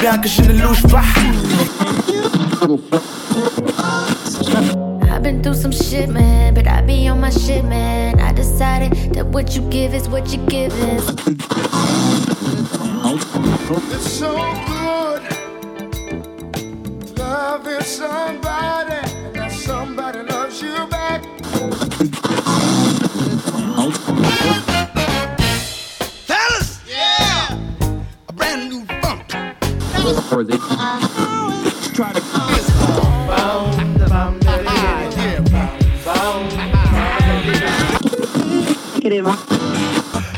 bien que je ne louche pas. I've been through some shit, man, but I be on my shit, man. I decided that what you give is what you give is. It's so good loving somebody, and that somebody loves you back. Try to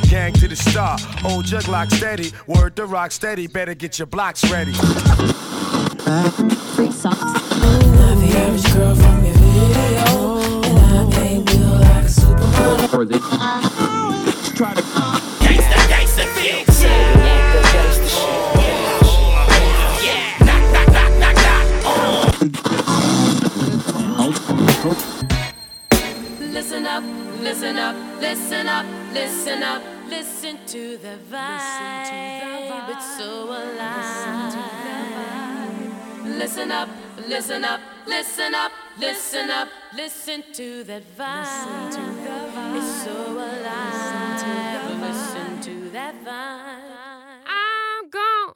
Gang to the star, old jug lock steady, word to rock steady. Better get your blocks ready. Free socks. Not the average girl from your video, and I ain't built like a supermodel. try to listen up, listen up, listen up, listen to the vibe. It's so alive. Listen up, listen up, listen up, listen up, listen to that vibe. It's so alive. Listen to that vibe. I'm gonna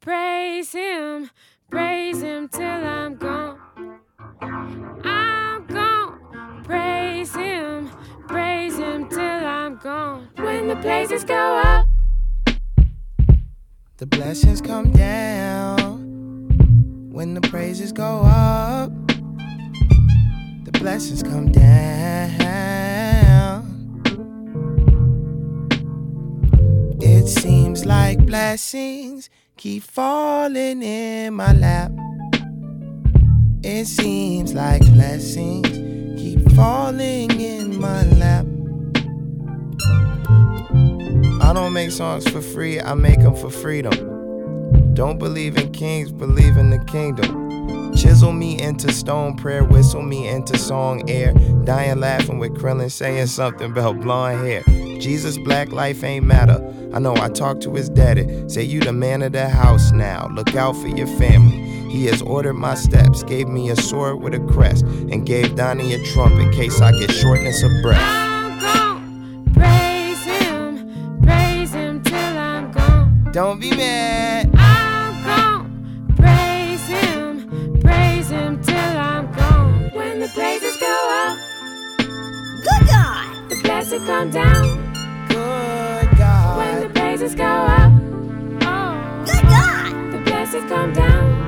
praise him, praise him till I'm gone. I'm gonna praise him, praise him till I'm gone. When the praises go up, The blessings come down when the praises go up. The blessings come down. It seems like blessings keep falling in my lap. It seems like blessings falling in my lap. I don't make songs for free, I make them for freedom. Don't believe in kings, believe in the kingdom. Chisel me into stone, prayer whistle me into song air. Dying laughing with Krillin saying something about blonde hair. Jesus, black life ain't matter. I know I talked to his daddy. Say you the man of the house now. Look out for your family. He has ordered my steps, gave me a sword with a crest, and gave Donnie a trump in case I get shortness of breath. Praise him, praise him till I'm gone. Don't be mad. I'm gonna praise him, praise him till I'm gone. When the praises go up, Good God. the blessing come down. Good God. When the praises go up, oh, Good God. the blessings come down.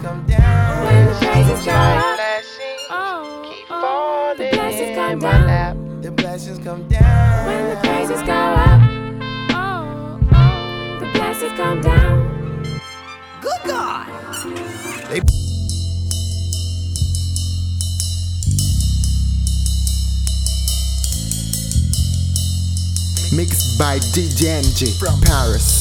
The blessings come down. When the praises go up, Blessings oh, keep oh, the blessings come in my down. lap. The blessings come down. When the praises go up, oh, oh, the blessings come down. Good God. They Mixed by DJ NG from Paris.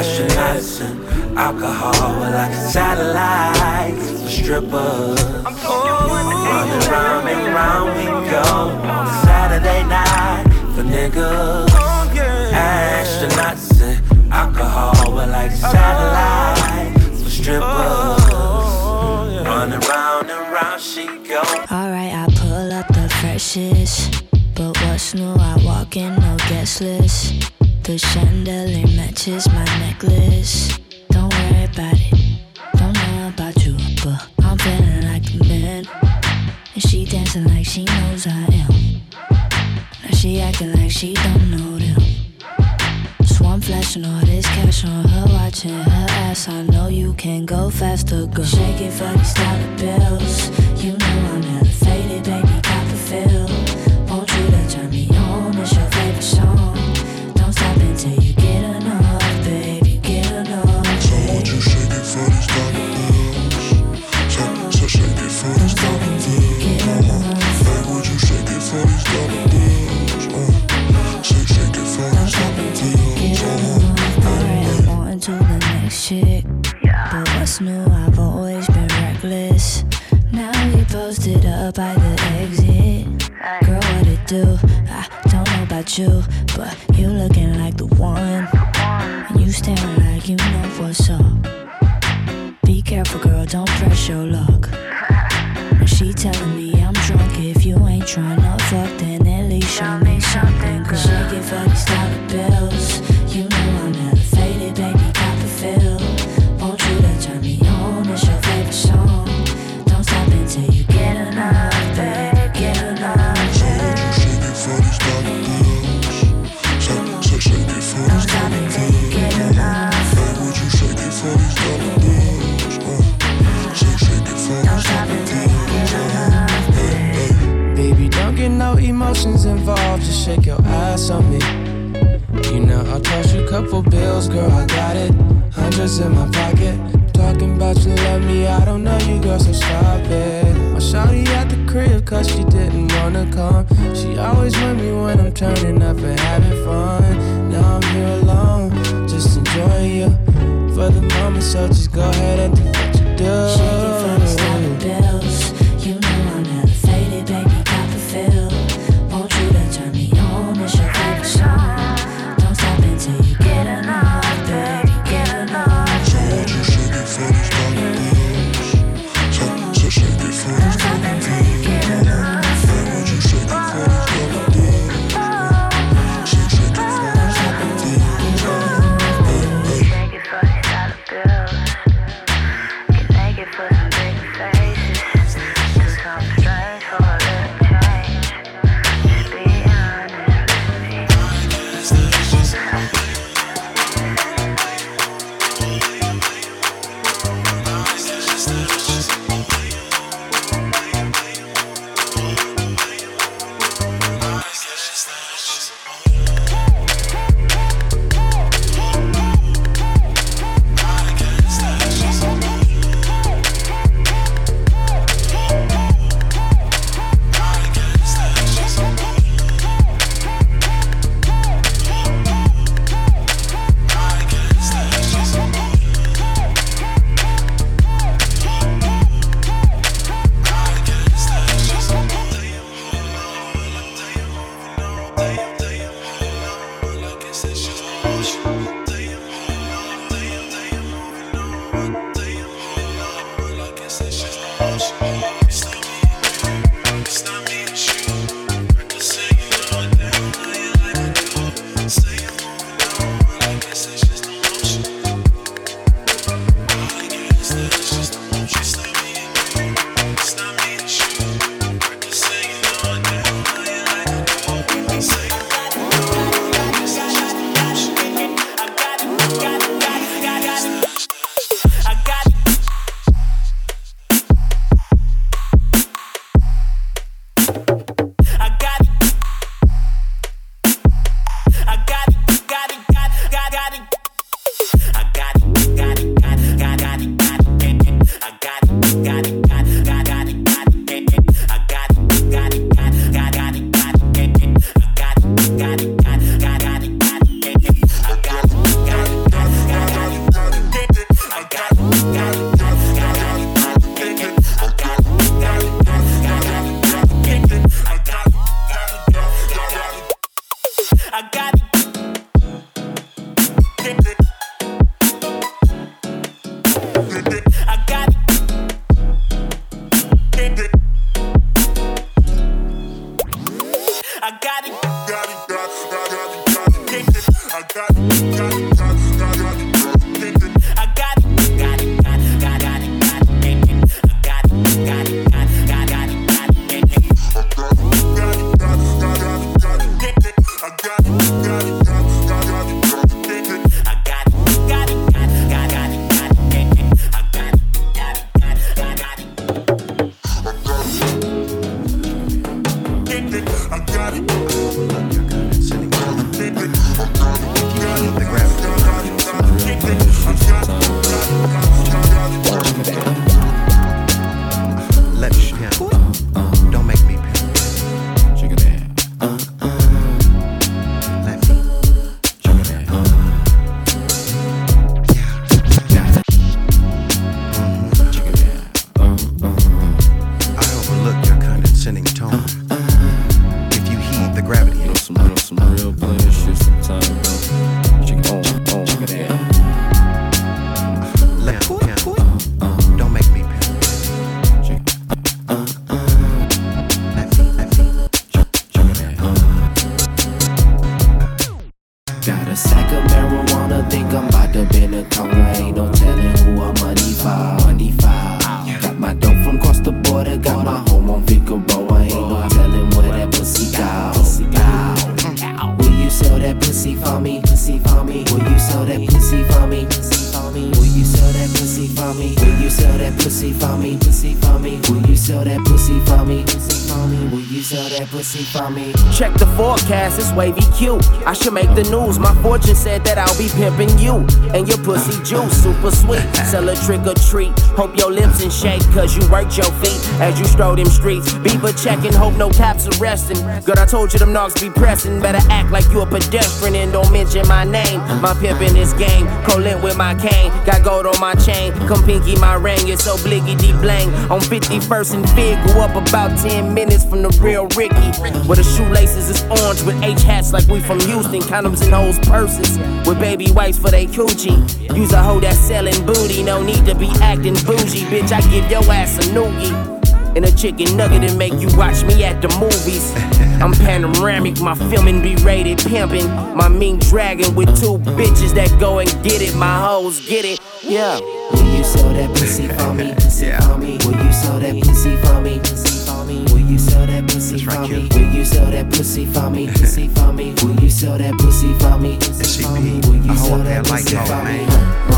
Astronauts and alcohol, we're like satellites for strippers. Oh, running round and round we go on Saturday night for niggas. Astronauts and alcohol, we're like satellites for strippers. Running round and round she go. Alright, I pull up the freshest. But what's new? I walk in, no guest list. The chandelier matches my necklace. Don't worry about it. Don't know about you, but I'm feeling like the man. And she dancing like she knows I am. Now she acting like she don't know them. So I'm flashing all this cash on her, watching her ass. I know you can go faster, girl. Shake it for these dollar bills. You know I'm hella you girl, I got it. Hundreds in my pocket. Talking about you love me, I don't know you, girl, so stop it. My shawty at the crib, cause she didn't wanna come. She always with me when I'm turning up and having fun. Now I'm here alone, just enjoying you. For the moment, so just go ahead and sweet. Trick or treat. Hope your lips in shape, cause you worked your feet as you stroll them streets. Beaver checking, hope no caps arresting. Girl, I told you them knocks be pressing. Better act like you a pedestrian and don't mention my name. My pimp in this game, colent with my cane. Got gold on my chain, come pinky my ring. It's so bliggy deep blang. On 51st and Fig, grew up about 10 minutes from the real Ricky. Where the shoelaces is orange with H hats like we from Houston. Condoms in hoes purses with baby wipes for they coochie. Use a hoe that's selling booty, no need to be acting bougie. Bitch, I give your ass a noogie. And a chicken nugget and make you watch me at the movies. I'm panoramic, my filming be rated pimping. My mean dragon with two bitches that go and get it. My hoes get it, yeah. Will you sell that pussy for me? Pussy for me? Will you sell that pussy for me? Pussy for? Will you sell that pussy for me? Will you sell that pussy for me? Pussy for me? Will you sell that pussy for me? Pussy for me? Will you sell that pussy for me?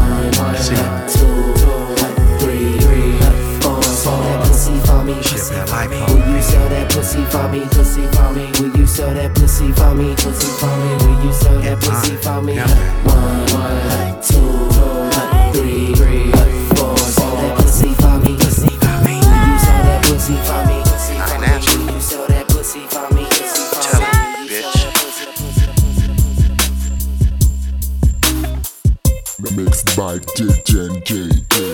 Pussy for me? Pussy for me? Will you sell that pussy for me? Pussy for me? Will you sell that pussy for me? One, one, two, three, three, four. Sell that pussy DJ J. When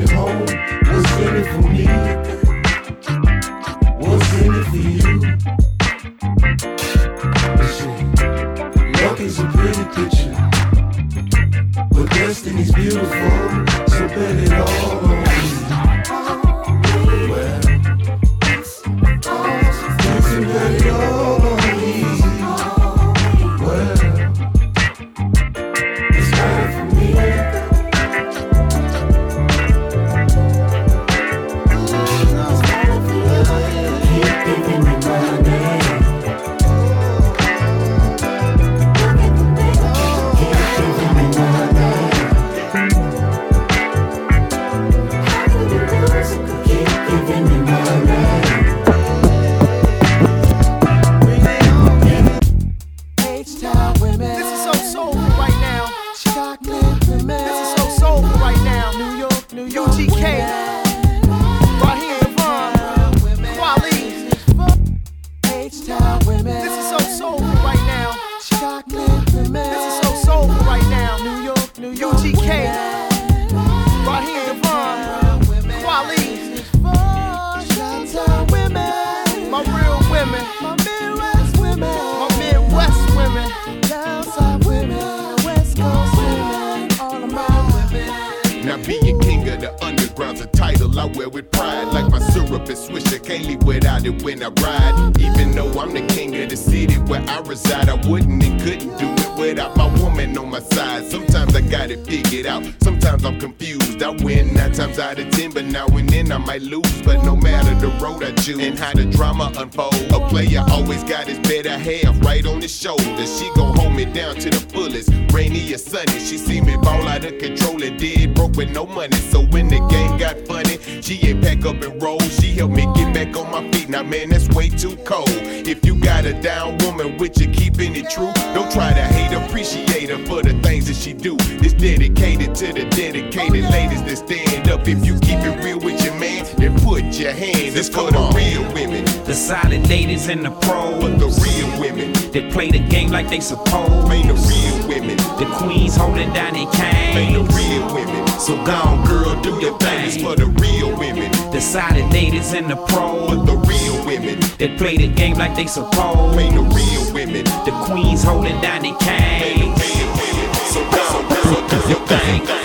What's in it for me? What's in it for you? Luck is a pretty picture, but destiny's beautiful, so bet it all. they suppose. Ain't the real women. The queens holding down their cane. Ain't the real women. So gone, girl, do your thing. It's for the real women. The solidinators and the pros. But the real women. That play the game like they suppose. Ain't the real women. The queens holding down their cane. Ain't the real women. So gone, girl, do your thing. thing.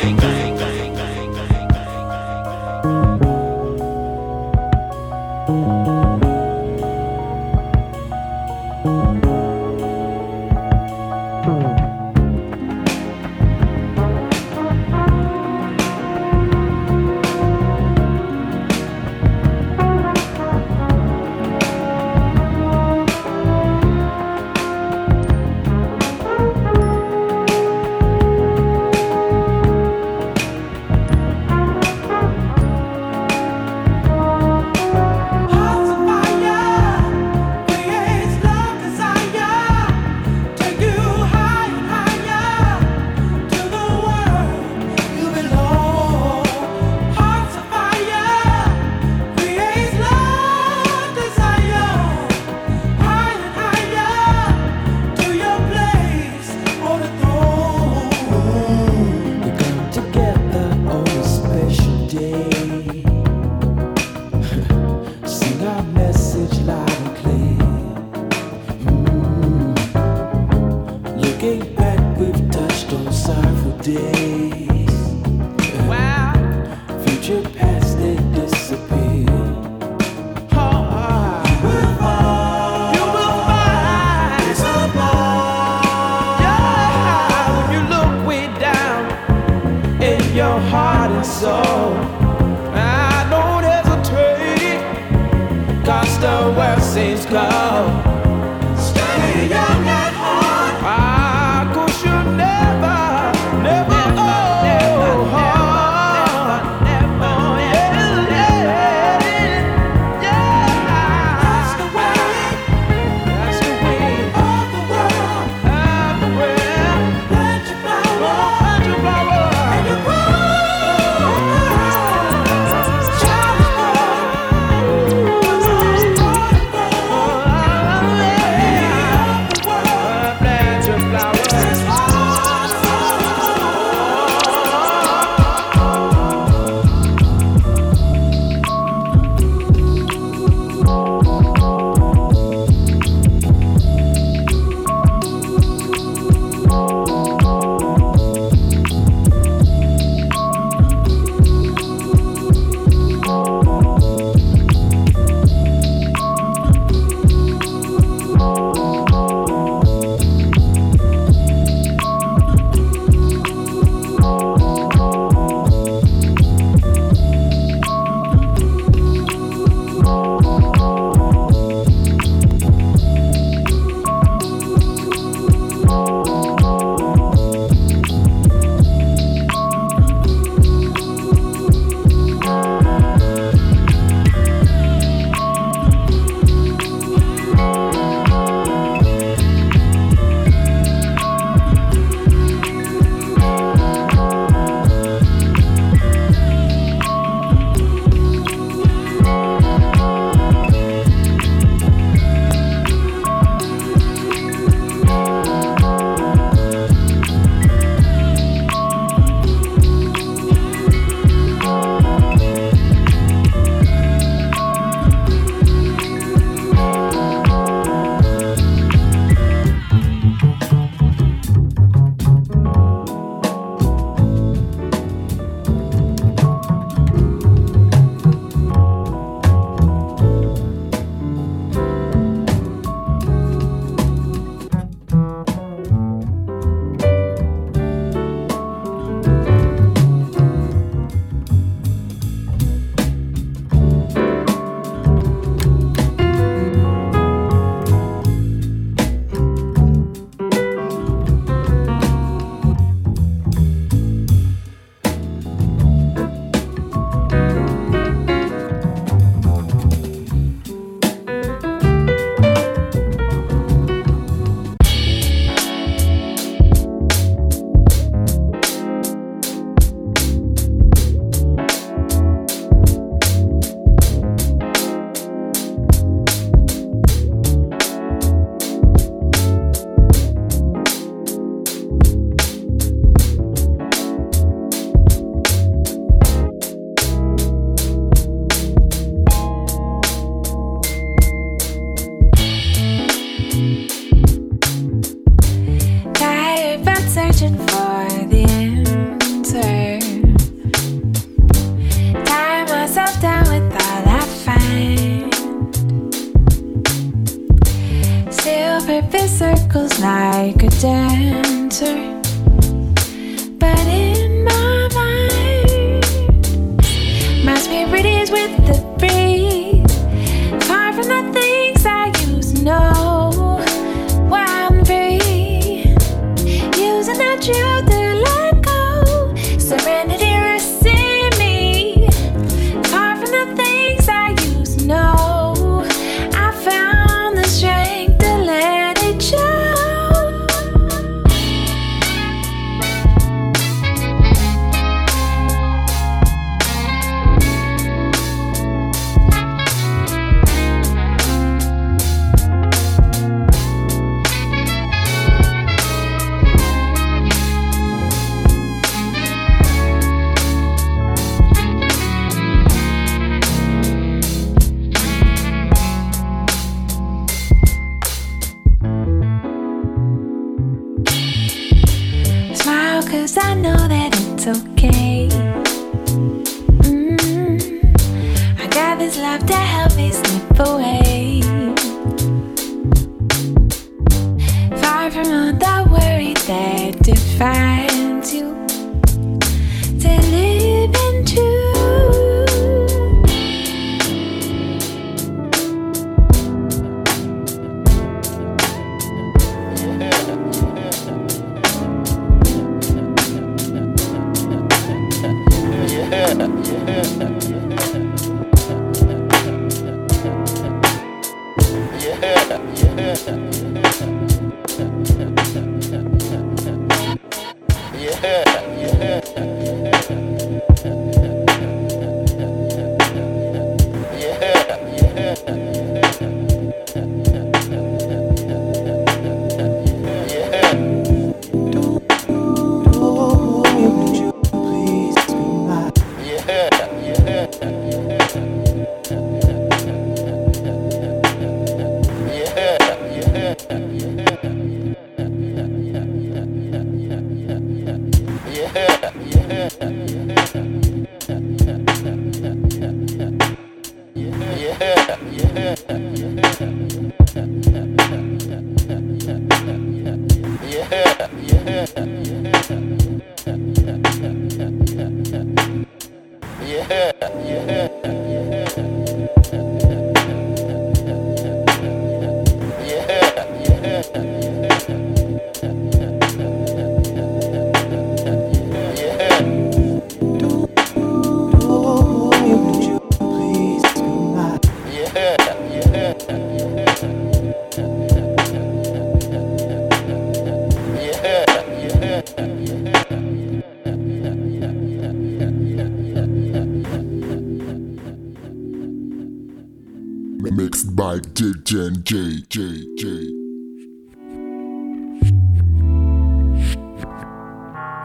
And J J J.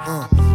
Uh,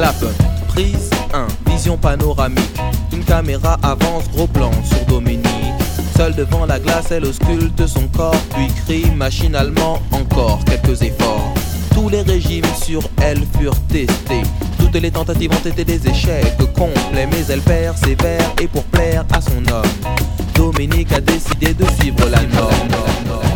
Clap. Prise 1. Vision panoramique. Une caméra avance, gros plan sur Dominique. Seule devant la glace, elle ausculte son corps, puis crie machinalement encore quelques efforts. Tous les régimes sur elle furent testés. Toutes les tentatives ont été des échecs complets, mais elle persévère et pour plaire à son homme. Dominique a décidé de suivre la norme.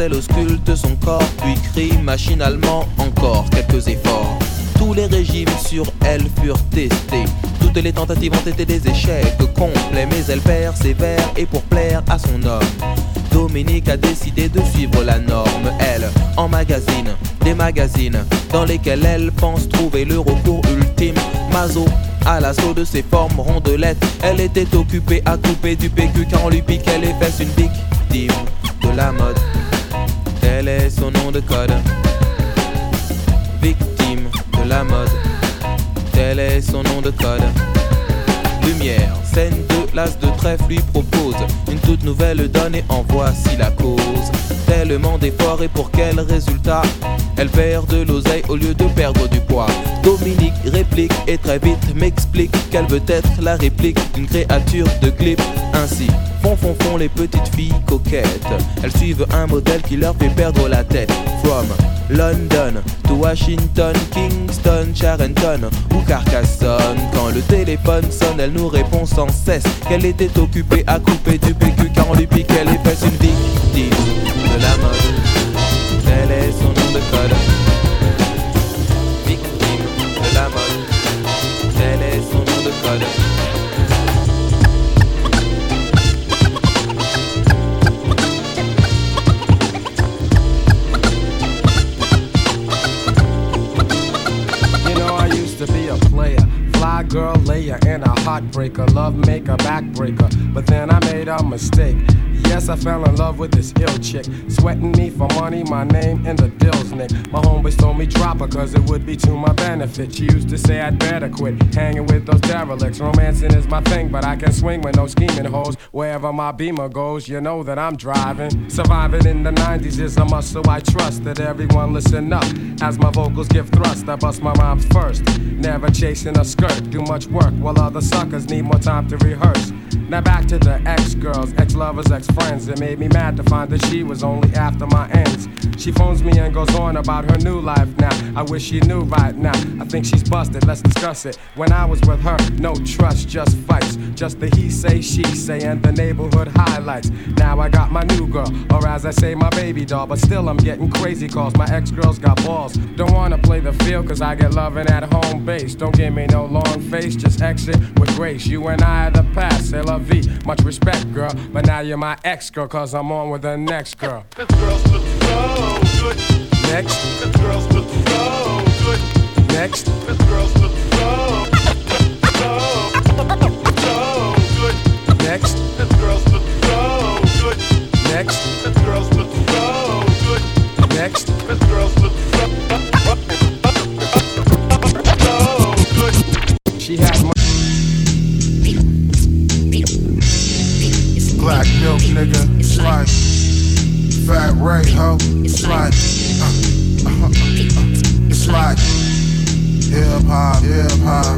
Elle ausculte son corps, puis crie machinalement encore quelques efforts. Tous les régimes sur elle furent testés. Toutes les tentatives ont été des échecs complets, mais elle persévère et pour plaire à son homme. Dominique a décidé de suivre la norme. Elle emmagasine des magazines dans lesquels elle pense trouver le recours ultime. Mazo à l'assaut de ses formes rondelettes. Elle était occupée à couper du PQ car on lui piquait les fesses. Une victime de la mode. Tel est son nom de code. Victime de la mode. Tel est son nom de code. Lumière, scène de l'as de trèfle lui propose une toute nouvelle donne et en voici la cause. Tellement d'efforts et pour quel résultat? Elle perd de l'oseille au lieu de perdre du poids. Dominique réplique et très vite m'explique qu'elle veut être la réplique d'une créature de clip. Ainsi, font font font les petites filles coquettes. Elles suivent un modèle qui leur fait perdre la tête. From London to Washington, Kingston, Charenton ou Carcassonne. Quand le téléphone sonne, elle nous répond sans cesse qu'elle était occupée à couper du PQ car on lui piquait les fesses. Une victime de la mode. Tel est son nom de code? Victime de la mode. Tel est son nom de code? Heartbreaker, love maker, backbreaker. But then I made a mistake. Yes, I fell in love with this ill chick. Sweating me for money, my name in the dills, Nick. My homeboys told me drop her, cause it would be to my benefit. She used to say I'd better quit hanging with those derelicts. Romancing is my thing, but I can swing with no scheming hoes. Wherever my beamer goes, you know that I'm driving. Surviving in the 90s is a must, so I trust that everyone listen up. As my vocals give thrust, I bust my rhymes first. Never chasing a skirt, do much work while other suckers need more time to rehearse. Now back to the ex girls, ex lovers, ex friends. It made me mad to find that she was only after my ends. She phones me and goes on about her new life now. I wish she knew right now. I think she's busted, let's discuss it. When I was with her, no trust, just fights. Just the he say, she say, and the neighborhood highlights. Now I got my new girl, or as I say, my baby doll. But still, I'm getting crazy calls. My ex girls got balls. Don't wanna play the field, cause I get loving at home base. Don't give me no long face, just exit with grace. You and I are the past, say vie. Much respect, girl. But now you're my ex girl, cause I'm on with the next girl. This girl's looking so good. Next. This girl's looking so good. Next. This girl's looking so, so, so good. Next. This girl's looking so good. Next. Milk, nigga. It's like fat Ray, ho. It's like, uh, uh, uh, uh, it's like hip hop, hip hop.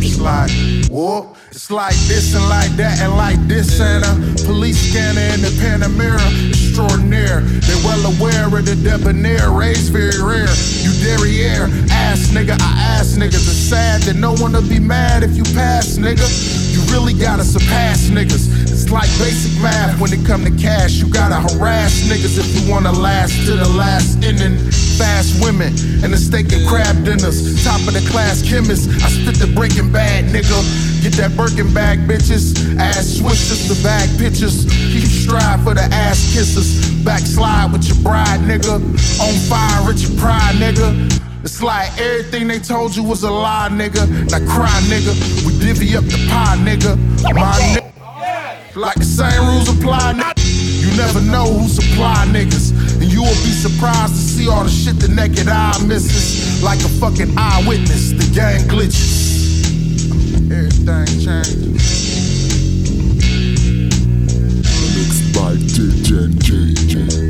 It's like whoop. It's like this and like that and like this and a police scanner in the Panamera. Extraordinaire. They're well aware of the debonair. Raised very rare. You derriere. Ass nigga, I ask niggas. It's sad that no one will be mad if you pass, nigga. You really gotta surpass niggas. It's like basic math when it come to cash. You gotta harass niggas if you wanna last to the last inning. Fast women and the steak and crab dinners. Top of the class chemist. I spit the breaking bad, nigga. Get that Birkin bag, bitches. Ass swishers, the bag pictures. Keep strive for the ass kisses. Backslide with your bride, nigga. On fire with your pride, nigga. It's like everything they told you was a lie, nigga. Now cry, nigga. We divvy up the pie, nigga. My nigga. Like the same rules apply, nigga. You never know who supply niggas. And you will be surprised to see all the shit the naked eye misses. Like a fucking eyewitness, the gang glitches. Everything changes. Mixed by DJ.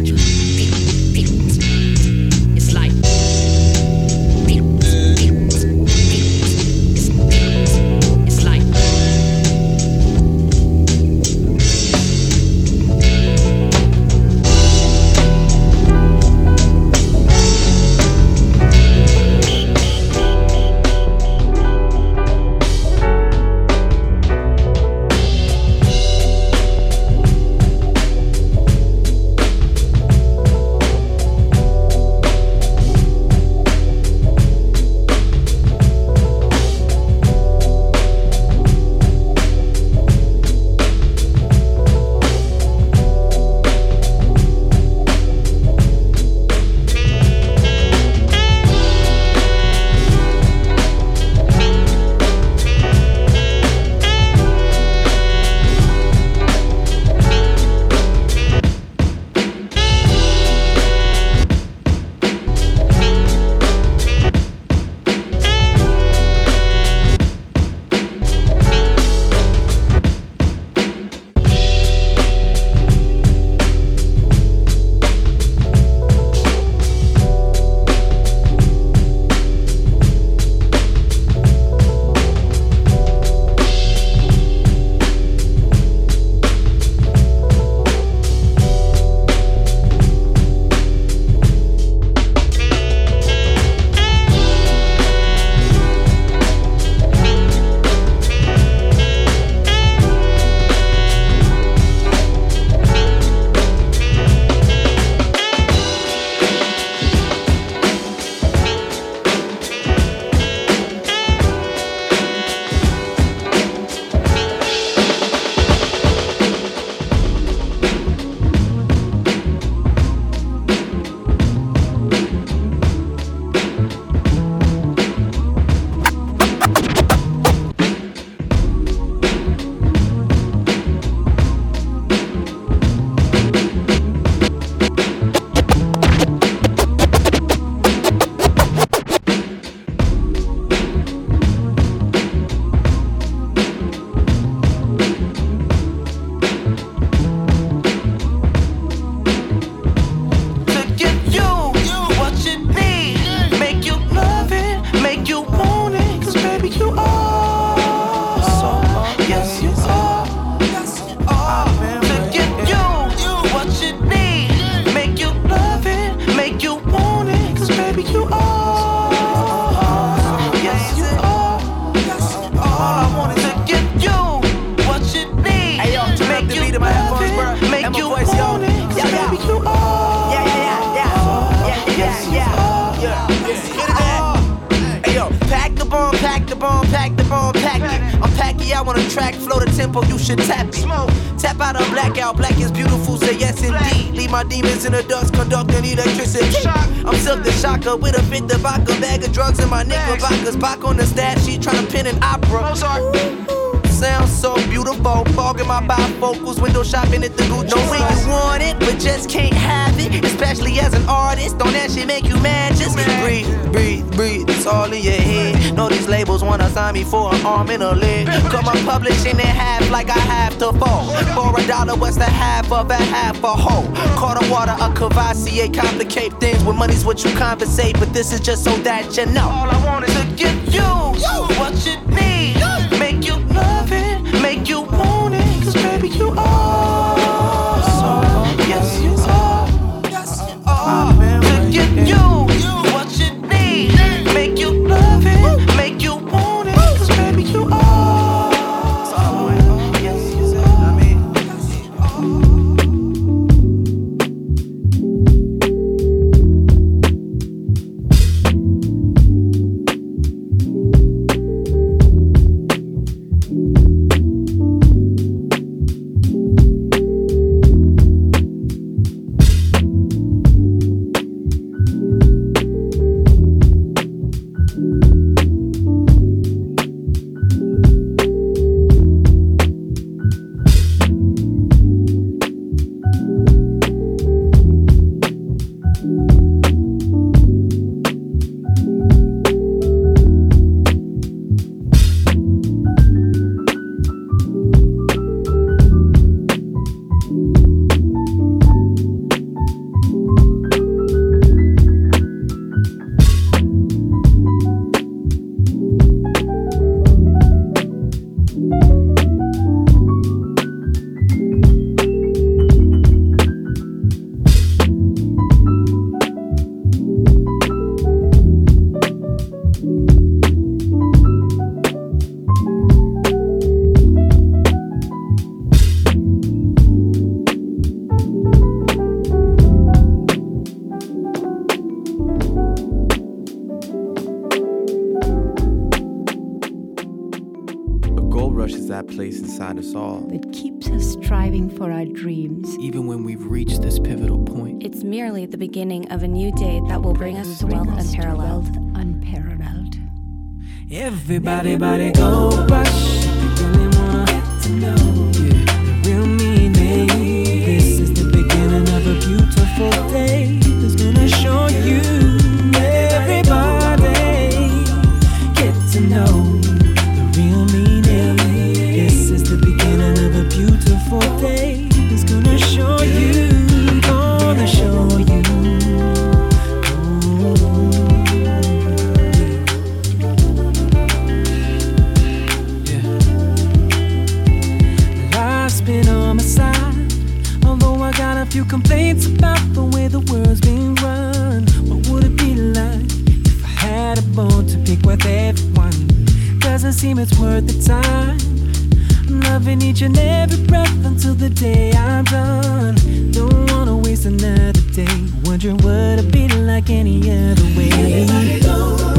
you are. Out on the track, flow the tempo, you should tap it. Smoke. Tap out a blackout, black is beautiful, say yes indeed. Leave my demons in the dust, conducting electricity. I'm silk the shocker with a fit the vodka, bag of drugs in my knickerbockers. Back on the stat she trying to pin an opera. Sounds so beautiful, fogging my bifocals, window shopping at the Gucci. Know when you want it, but just can't have it. Especially as an artist, don't that shit make you mad? Just breathe, breathe, breathe. It's all in your head. Know these labels wanna sign me for an arm and a leg. Come on, publishing in half like I have to fall. For a dollar, what's the half of a half a? Caught a water, a Cavassier, complicate things. With money's what you compensate, but this is just so that you know. All I want is to give you what you need. A gold rush is that place inside us all. that keeps us striving for our dreams. Even when we've reached this pivotal point. It's merely the beginning of a new day that will bring us to wealth unparalleled. Unparalleled. Everybody, body, go rush. You really wanna get to know yeah, the real meaning. This is the beginning of a beautiful day it's worth the time. I'm loving each and every breath until the day I'm done. Don't wanna waste another day. Wondering what it'd be like any other way. If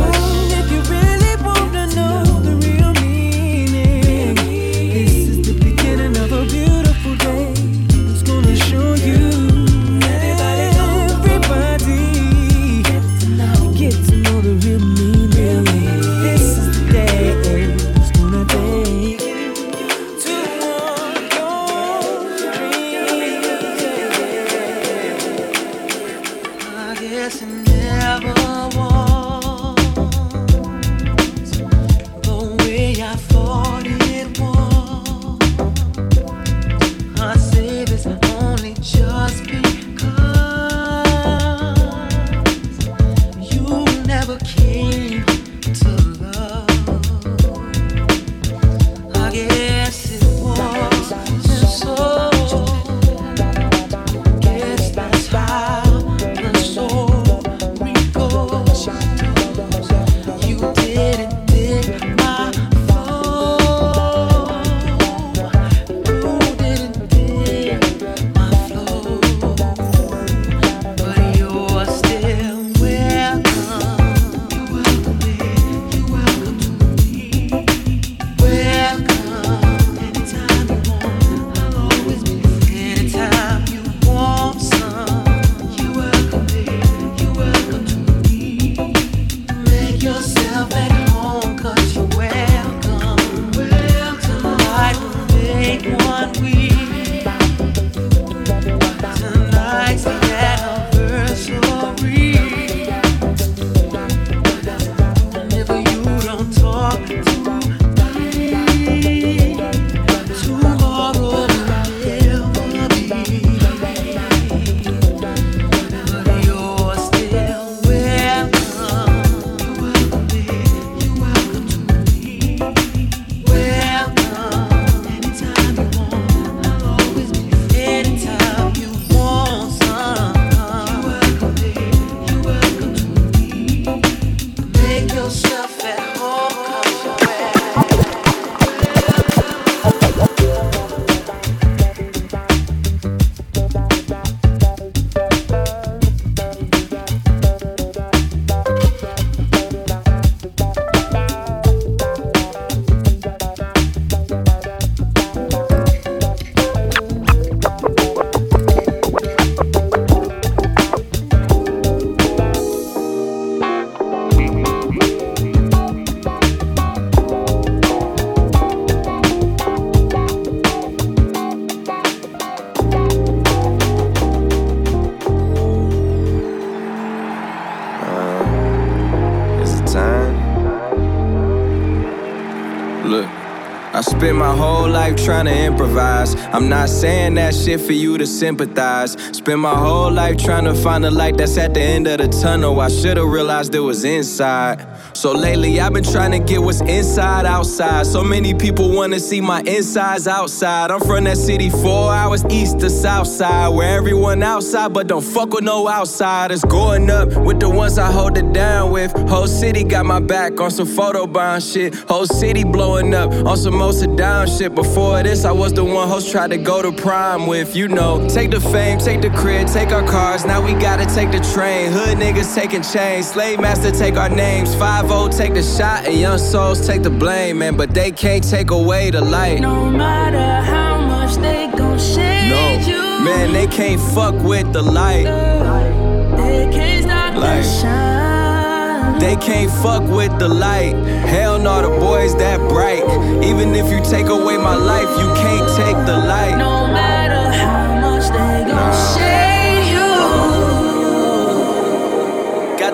trying to improvise. I'm not saying that shit for you to sympathize. Spent my whole life trying to find a light that's at the end of the tunnel. I should've realized it was inside. So lately I've been trying to get what's inside outside. So many people wanna see my insides outside. I'm from that city four hours east to south side, where everyone outside but don't fuck with no outsiders. Going up with the ones I hold it down with. Whole city got my back on some photo bond shit. Whole city blowing up on some most down shit. Before this, I was the one host tried to go to prime with. You know, take the fame, take the crib, take our cars. Now we gotta take the train. Hood niggas taking chains. Slave master take our names. 5 take the shot, and young souls take the blame, man. But they can't take away the light. No matter how much they gon' shade No, you, man, they can't fuck with the light. they can't stop Like- the shine. They can't fuck with the light. Hell no, the boys that bright. Even if you take away my life, you can't take the light. No matter how much they gon' shade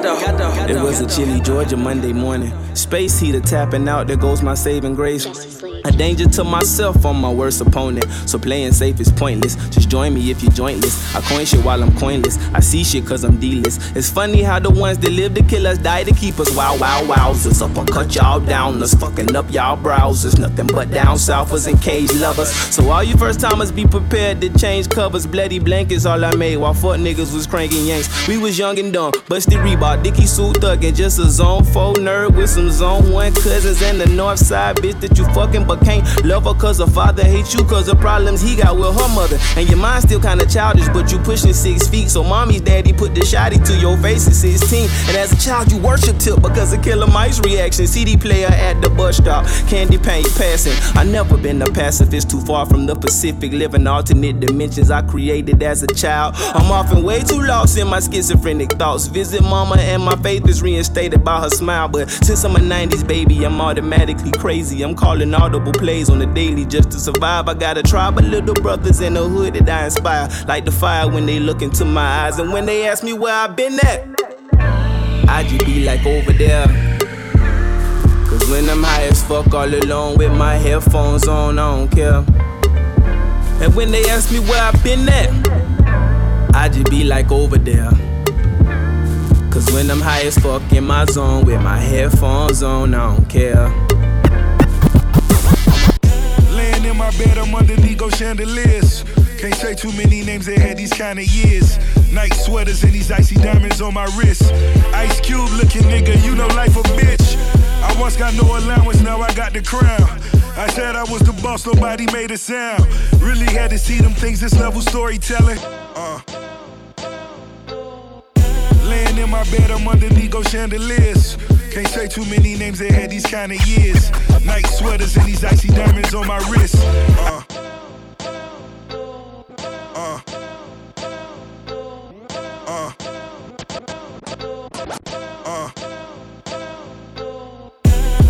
It was a chilly Georgia Monday morning. Space heater tapping out, there goes my saving grace. Danger to myself, I'm my worst opponent. So playing safe is pointless. Just join me if you're jointless. I coin shit while I'm coinless. I see shit cause I'm D-list. It's funny how the ones that live to kill us die to keep us. Wow, wow, wowzers. cut y'all down. Us fucking up y'all browsers. Nothing but down southers and cage lovers. So all you first timers be prepared to change covers. Bloody blankets all I made while fuck niggas was cranking yanks. We was young and dumb. Busted Reebok, Dicky suit thug and just a zone 4 nerd with some zone 1 cousins and the north side bitch that you fucking but can't love her cause her father hates you cause the problems he got with her mother. And your mind still kinda childish, but you pushing six feet. So mommy's daddy put the shotty to your face at 16. And as a child, you worship tip because of Killer Mike's reaction. CD player at the bus stop, candy paint passing. I never been a pacifist, too far from the Pacific, living alternate dimensions I created as a child. I'm often way too lost in my schizophrenic thoughts. Visit mama and my faith is reinstated by her smile. But since I'm a 90s baby, I'm automatically crazy. I'm calling audible plays on the daily just to survive. I got a tribe of little brothers in the hood that I inspire. Like the fire when they look into my eyes. And when they ask me where I've been at, I just be like over there. Cause when I'm high as fuck all alone with my headphones on, I don't care. And when they ask me where I've been at, I just be like over there. Cause when I'm high as fuck in my zone with my headphones on, I don't care. My bed, I'm underneath go chandeliers. Can't say too many names that had these kind of years. Night sweaters and these icy diamonds on my wrist. Ice cube looking nigga, you know life a bitch. I once got no allowance, now I got the crown. I said I was the boss, nobody made a sound. Really had to see them things, this level storytelling. Uh. Laying in my bed, I'm underneath go chandeliers. Can't say too many names that had these kind of years. Night sweaters and these icy diamonds on my wrist. Uh. Uh. Uh. Uh.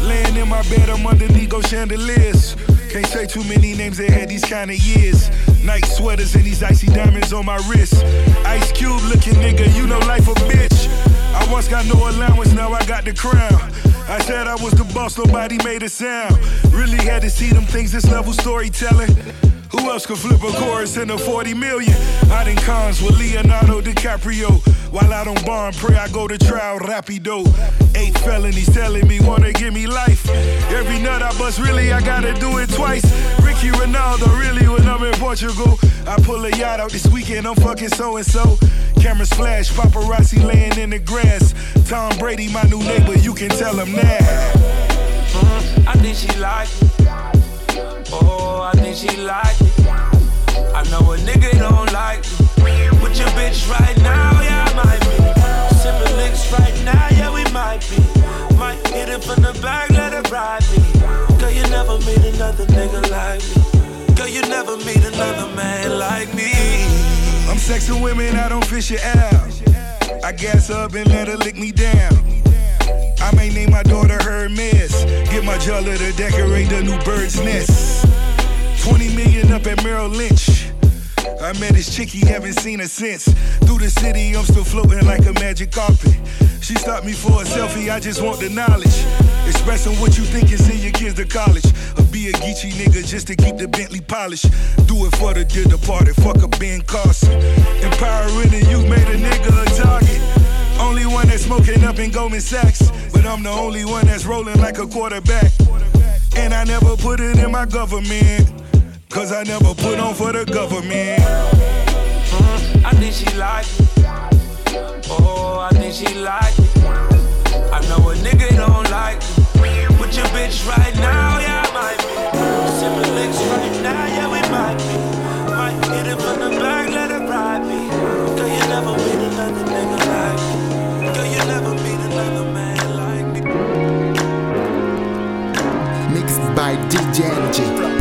Laying in my bed, I'm underneath go chandeliers. Can't say too many names that had these kind of years. Night sweaters and these icy diamonds on my wrist. Ice cube looking nigga, you know life a bitch. I once got no allowance, now I got the crown. I said I was the boss, nobody made a sound. Really had to see them things, this level storytelling. Who else could flip a chorus in a 40 million? I done cons with Leonardo DiCaprio. While I don't bond, pray I go to trial rapido. Eight felonies telling me wanna give me life. Every nut I bust, really, I gotta do it twice. Ricky Ronaldo, really, when I'm in Portugal. I pull a yacht out this weekend, I'm fucking so and so. Cameras flash, paparazzi laying in the grass. Tom Brady, my new neighbor, you can tell him that. Mm-hmm. I think she like it. Oh, I think she like it. I know a nigga don't like me. With your bitch right now, yeah, I might be. Sipping licks right now, yeah, we might be. Might hit it from the back, let it ride me. Girl, you never meet another nigga like me. Girl, you never meet another man like me. I'm sexing women, I don't fish it out. I gas up and let her lick me down. I may name my daughter Hermes. Get my jeweler to decorate the new bird's nest. 20 million up at Merrill Lynch. I met this chickie, haven't seen her since. Through the city, I'm still floating like a magic carpet. She stopped me for a selfie, I just want the knowledge. Expressing what you think and send your kids to college. Or be a geeky nigga just to keep the Bentley polished. Do it for the dear departed, fuck a Ben Carson. Empowering the youth made a nigga a target. Only one that's smoking up in Goldman Sachs. But I'm the only one that's rolling like a quarterback. And I never put it in my government. Cause I never put on for the government. I think she like it. Oh, I think she like it. I know a nigga don't like it. Put your bitch right now, yeah, I might be. Sipping licks right now, yeah, we might be. Might hit it from the back, let it ride me. Girl, you never meet another nigga like me. Girl, you never meet another man like me. Mixed by DJ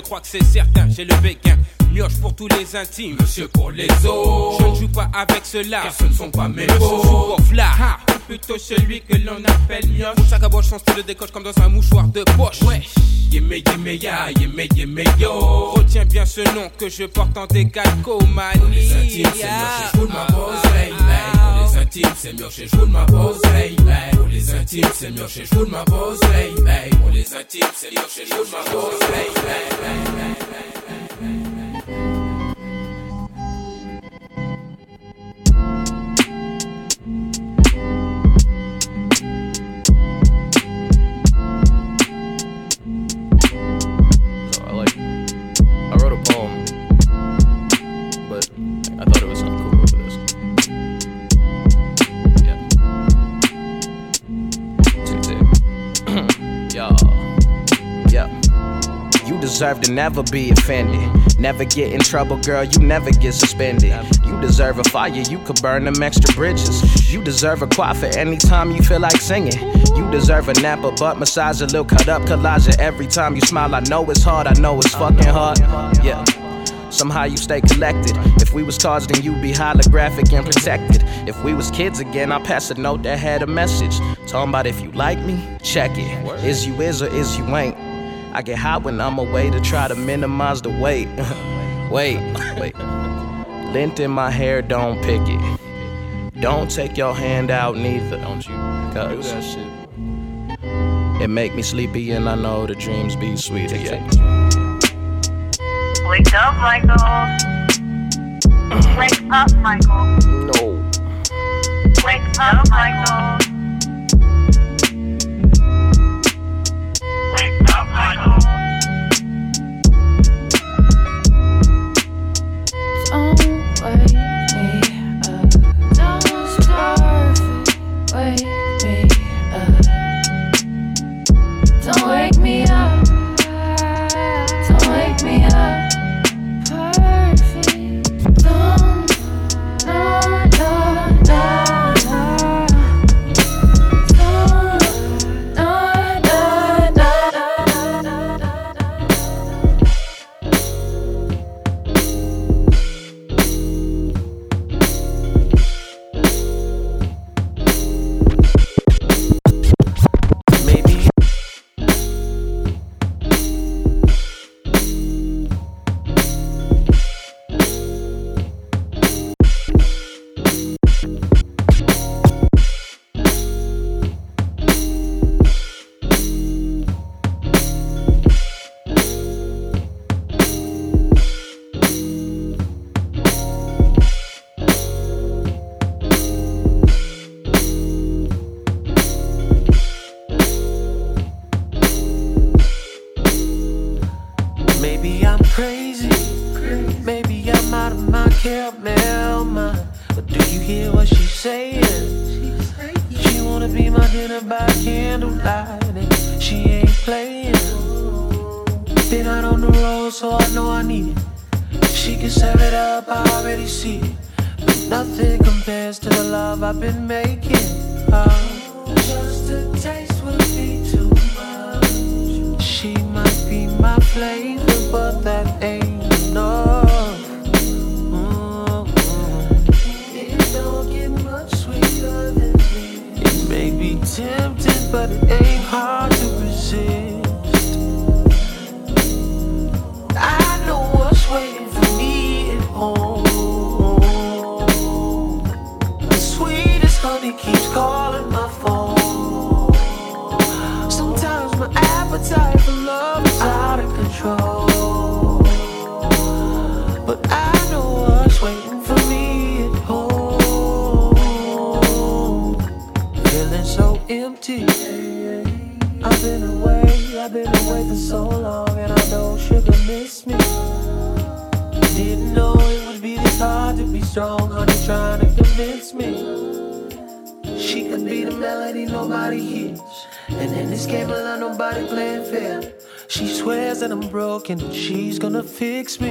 crois que c'est certain. J'ai le béguin, mioche pour tous les intimes. Monsieur pour les autres. Je ne joue pas avec cela. Car ce ne sont pas mes mots. Je pour. Ha, plutôt celui que l'on appelle mioche. Mon sac à boche, son style décoche comme dans un mouchoir de poche. Ouais. Ya, yo. Retiens bien ce nom que je porte en décalcomanie. Pour les intimes, mioche, je joue de ma pose, hey. Pour les intimes, mioche, je joue de ma pose, hey. Pour les intimes, mioche, je joue de ma pose, hey. Pour les intimes, mioche, je joue de ma pose, hey, hey, deserve to never be offended. Never get in trouble, girl, you never get suspended. You deserve a fire, you could burn them extra bridges. You deserve a coiffure anytime you feel like singing. You deserve a nap, a butt massage, a little cut up collage every time you smile. I know it's hard, I know it's fucking hard. Yeah. Somehow you stay collected. If we was cars, then you'd be holographic and protected. If we was kids again, I'd pass a note that had a message. Talking about if you like me, check it. Is you is or is you ain't. I get hot when I'm away to try to minimize the weight. wait, wait. Lint in my hair, don't pick it. Don't take your hand out neither. Don't you do that shit. It make me sleepy and I know the dreams be sweeter. again. Wake up, Michael. Wake up, Michael. No. Wake up, Michael. thinking she's gonna fix me.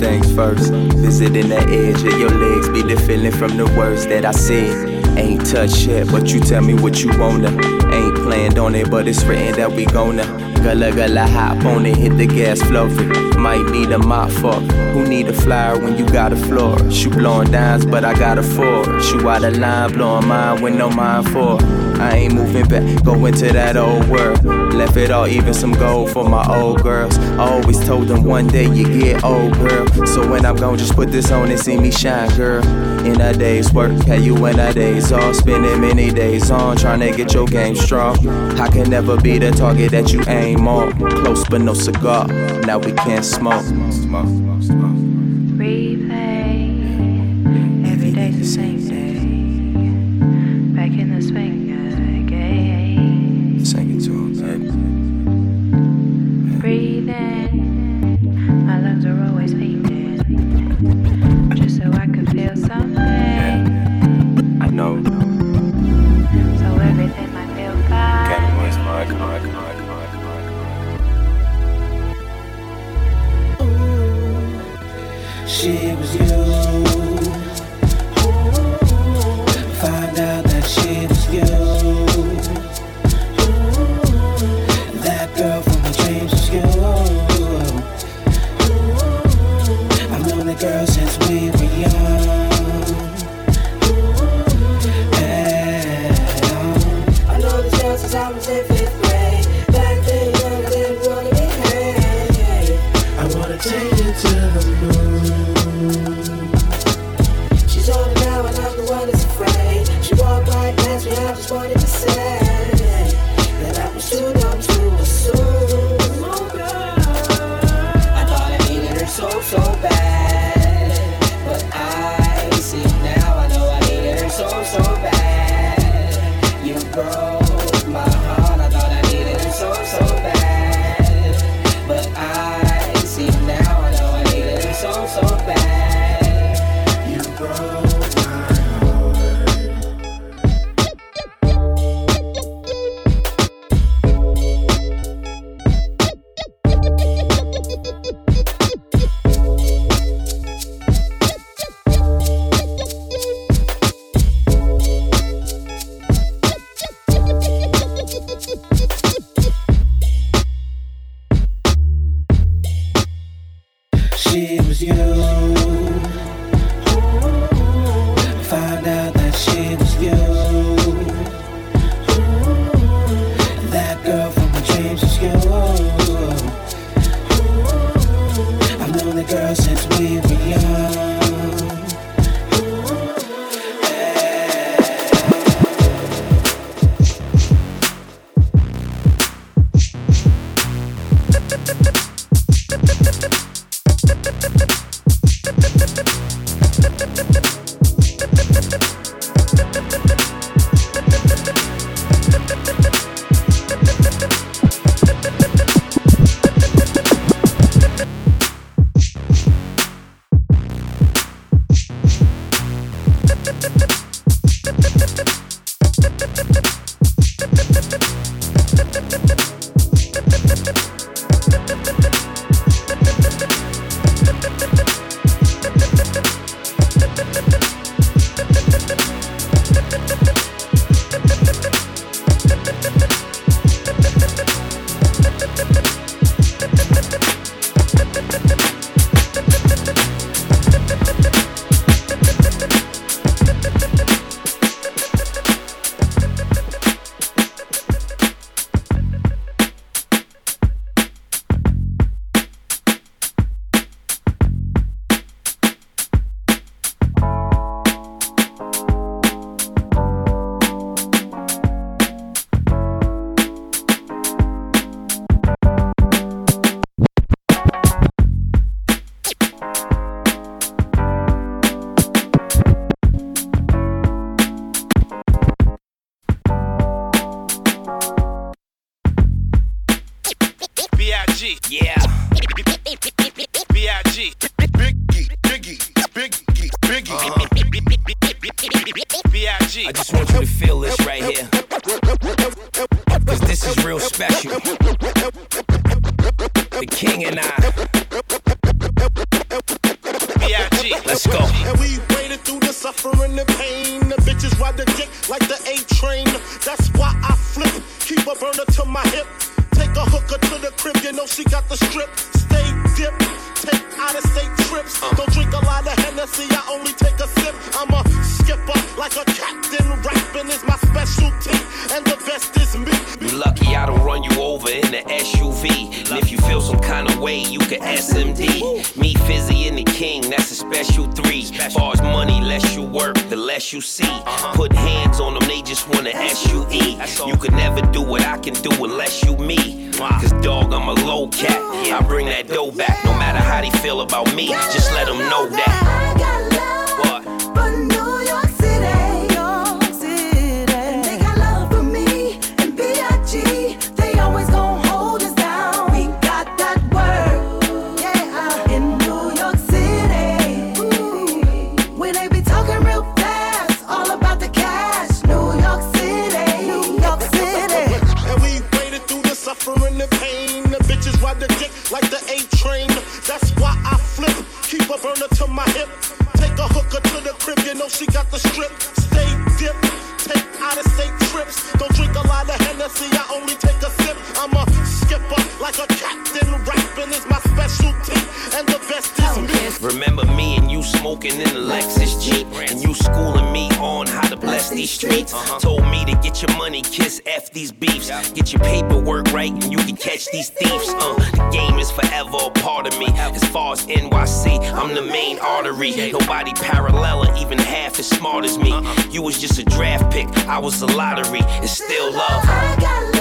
Things first, visiting the edge of your legs, be the feeling from the words that I said. Ain't touched yet, but you tell me what you wanna. Ain't planned on it, but it's written that we gonna. Gullah gullah hop on it, hit the gas floor. Might need a mop fuck. Who need a flyer when you got a floor? Shoot blowing dimes, but I got a four. Shoot out a line, blowing mine with no mind for. I ain't moving back, go into that old world. Left it all, even some gold for my old girls. I always told them one day you get old, girl. So when I'm gone, just put this on and see me shine, girl. In a day's work, had you in a day's off. Spending many days on trying to get your game strong. I can never be the target that you aim on. Close but no cigar, now we can't smoke, a sip. I'm a skipper like a captain. Rapping is my specialty, and the best is me. You lucky I don't run you over in the SUV. And if you feel some kind of way, you can SMD. Me, Fizzy, and the King, that's a special three. Bars, money, less you work as you see. Uh-huh. Put hands on them, they just wanna S-U-E. You can never do what I can do unless you me. Cause dog, I'm a low cat. I bring that dough back, no matter how they feel about me. Just let them know that. What? streets. Uh-huh. Told me to get your money, kiss F these beefs. Yeah. Get your paperwork right and you can catch these thieves. Uh, the game is forever a part of me. As far as NYC, I'm the main artery. Nobody parallel or even half as smart as me. Uh-uh. You was just a draft pick, I was a lottery. It's still love.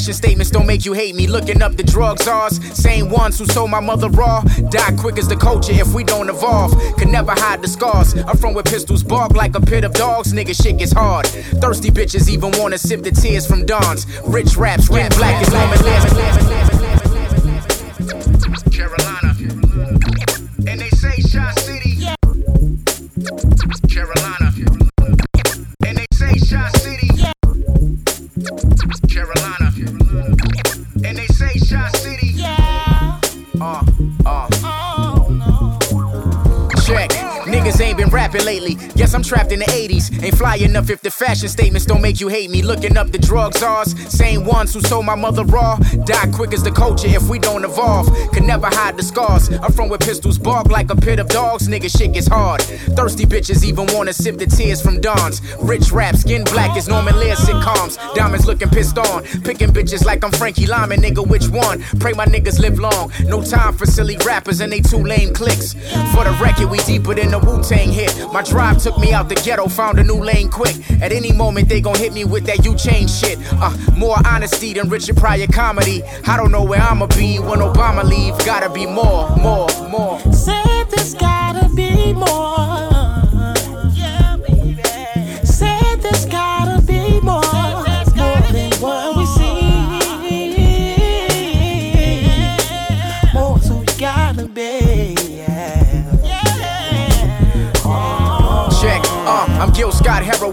Fashion statements don't make you hate me. Looking up the drug czars, same ones who sold my mother raw. Die quick as the culture if we don't evolve. Can never hide the scars. I'm from where pistols bark like a pit of dogs. Nigga, shit gets hard. Thirsty bitches even wanna sip the tears from dawns. Rich raps, rap black is Carolina. And they rapping lately. Guess I'm trapped in the 80s. Ain't fly enough if the fashion statements don't make you hate me. Looking up the drug czars, same ones who sold my mother raw. Die quick as the culture if we don't evolve. Could never hide the scars. I'm from where pistols bark like a pit of dogs. Nigga, shit gets hard. Thirsty bitches even wanna sip the tears from dawns. Rich rap, skin black as Norman Lear sitcoms. Diamonds looking pissed on. Picking bitches like I'm Frankie Lymon, nigga, which one? Pray my niggas live long. No time for silly rappers and they two lame clicks. For the record, we deeper than the Wu Tang hit. My drive took me out the ghetto, found a new lane quick. At any moment, they gon' hit me with that you change shit. Uh, more honesty than Richard Pryor comedy. I don't know where I'ma be when Obama leave. Gotta be more, more, more. Said there's gotta be more.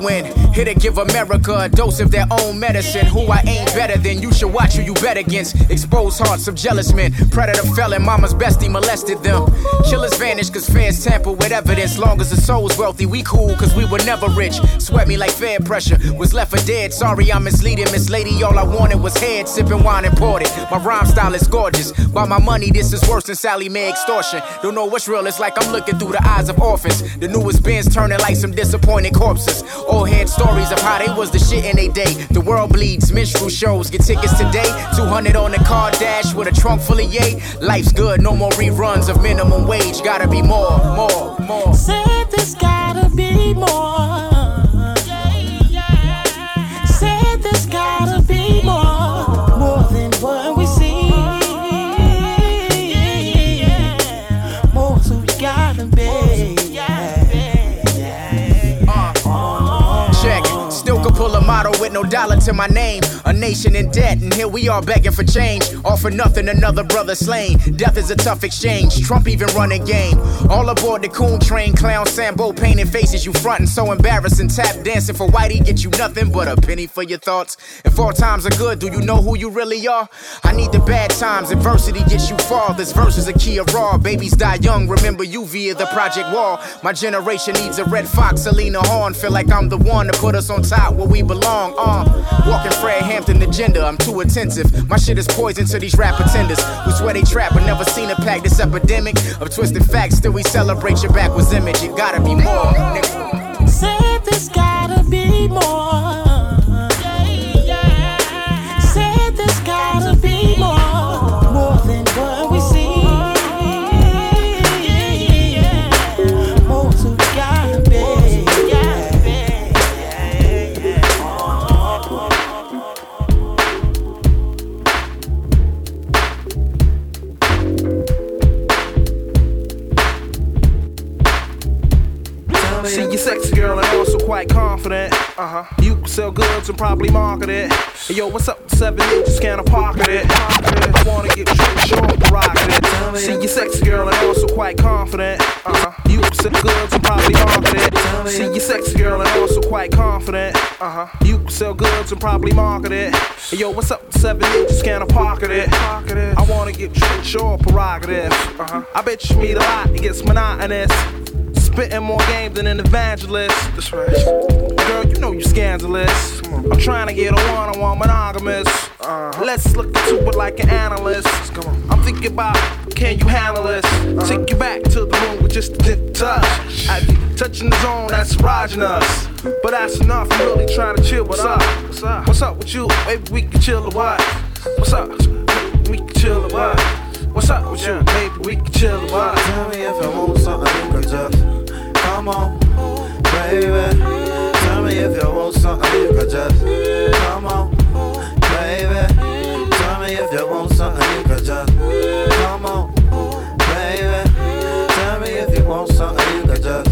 Heroin. Here to give America a dose of their own medicine. Who I ain't better than, you should watch who you bet against. Exposed hearts of jealous men. Predator felon, mama's bestie molested them. Killers vanish cause fans tamper with evidence. Long as the soul's wealthy, we cool cause we were never rich. Sweat me like fair pressure. Was left for dead. Sorry, I'm misleading. Miss Lady, all I wanted was head. Sipping wine imported. My rhyme style is gorgeous. By my money, this is worse than Sallie Mae extortion. Don't know what's real, it's like I'm looking through the eyes of orphans. The newest bins turning like some disappointed corpses. Old head stories of how they was the shit in they day. The world bleeds, minstrel shows. Get tickets today. 200 on the car dash with a trunk full of yay. Life's good, no more reruns of minimum wage. Gotta be more, more, more. Said there's gotta be more. No dollar to my name. A nation in debt, and here we are begging for change. All for nothing, another brother slain. Death is a tough exchange. Trump even running game. All aboard the coon train. Clown Sambo painting faces you frontin' so embarrassing. Tap dancing for Whitey get you nothing but a penny for your thoughts. If four times are good, do you know who you really are? I need the bad times. Adversity gets you far. This verse is a key of raw. Babies die young. Remember you via the Project Wall. My generation needs a Redd Foxx, Selena Horn. Feel like I'm the one to put us on top where we belong. Uh, walking Fred Hampton agenda. I'm too attentive. My shit is poison to these rap pretenders who swear they trap but never seen a pack. This epidemic of twisted facts. Still we celebrate your backwards image. It gotta be more. Said there's gotta be more. Uh huh. You can sell goods and probably market it. Hey, yo, what's up? Seven inches, can I pocket it? I wanna get short, rocket it. See, you sexy girl and also quite confident. Uh huh. You can sell goods and probably market it. See, you sexy girl and also quite confident. Uh huh. You can sell goods and probably market it. Hey, yo, what's up? Seven inches, can I pocket it? I wanna get short, short, prerogative. Uh huh. I bet you meet a lot, it gets monotonous. Spitting more game than an evangelist. That's right. Girl, you know you scandalous. I'm trying to get a one-on-one monogamous. Uh-huh. Let's look into it like an analyst. I'm thinking about can you handle this? Take you back to the room with just a dip touch. I be touching the zone that's erogenous. But that's enough. I'm really trying to chill. What's up? What's up? What's up with you? Maybe we can chill a while. What's up? We can chill a while. What's up with you? Maybe we can chill a while. Tell me if I want something, you can just come on, baby. Tell me if you want something, you could just come on, baby. Tell me if you want something, you could just come on, baby. Tell me if you want something, you could just.